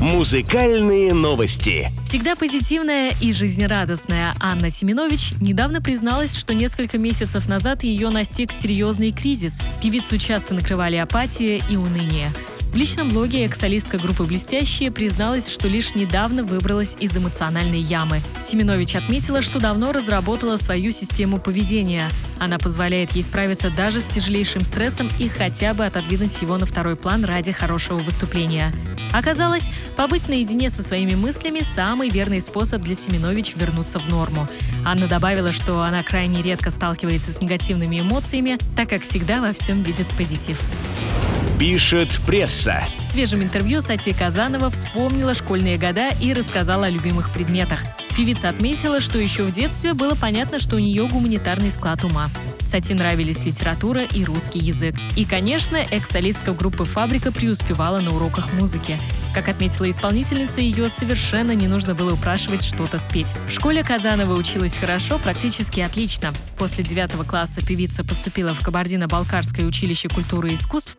Музыкальные новости. Всегда позитивная и жизнерадостная Анна Семенович недавно призналась, что несколько месяцев назад ее настиг серьезный кризис. Певицу часто накрывали апатия и уныние. В личном блоге экс-солистка группы «Блестящие» призналась, что лишь недавно выбралась из эмоциональной ямы. Семенович отметила, что давно разработала свою систему поведения. Она позволяет ей справиться даже с тяжелейшим стрессом и хотя бы отодвинуть его на второй план ради хорошего выступления. Оказалось, побыть наедине со своими мыслями – самый верный способ для Семенович вернуться в норму. Анна добавила, что она крайне редко сталкивается с негативными эмоциями, так как всегда во всем видит позитив. Пишет пресса. В свежем интервью Сати Казанова вспомнила школьные года и рассказала о любимых предметах. Певица отметила, что еще в детстве было понятно, что у нее гуманитарный склад ума. Сати нравились литература и русский язык. И, конечно, экс-солистка группы «Фабрика» преуспевала на уроках музыки. Как отметила исполнительница, ее совершенно не нужно было упрашивать что-то спеть. В школе Казанова училась хорошо, практически отлично. После девятого класса певица поступила в Кабардино-Балкарское училище культуры и искусств,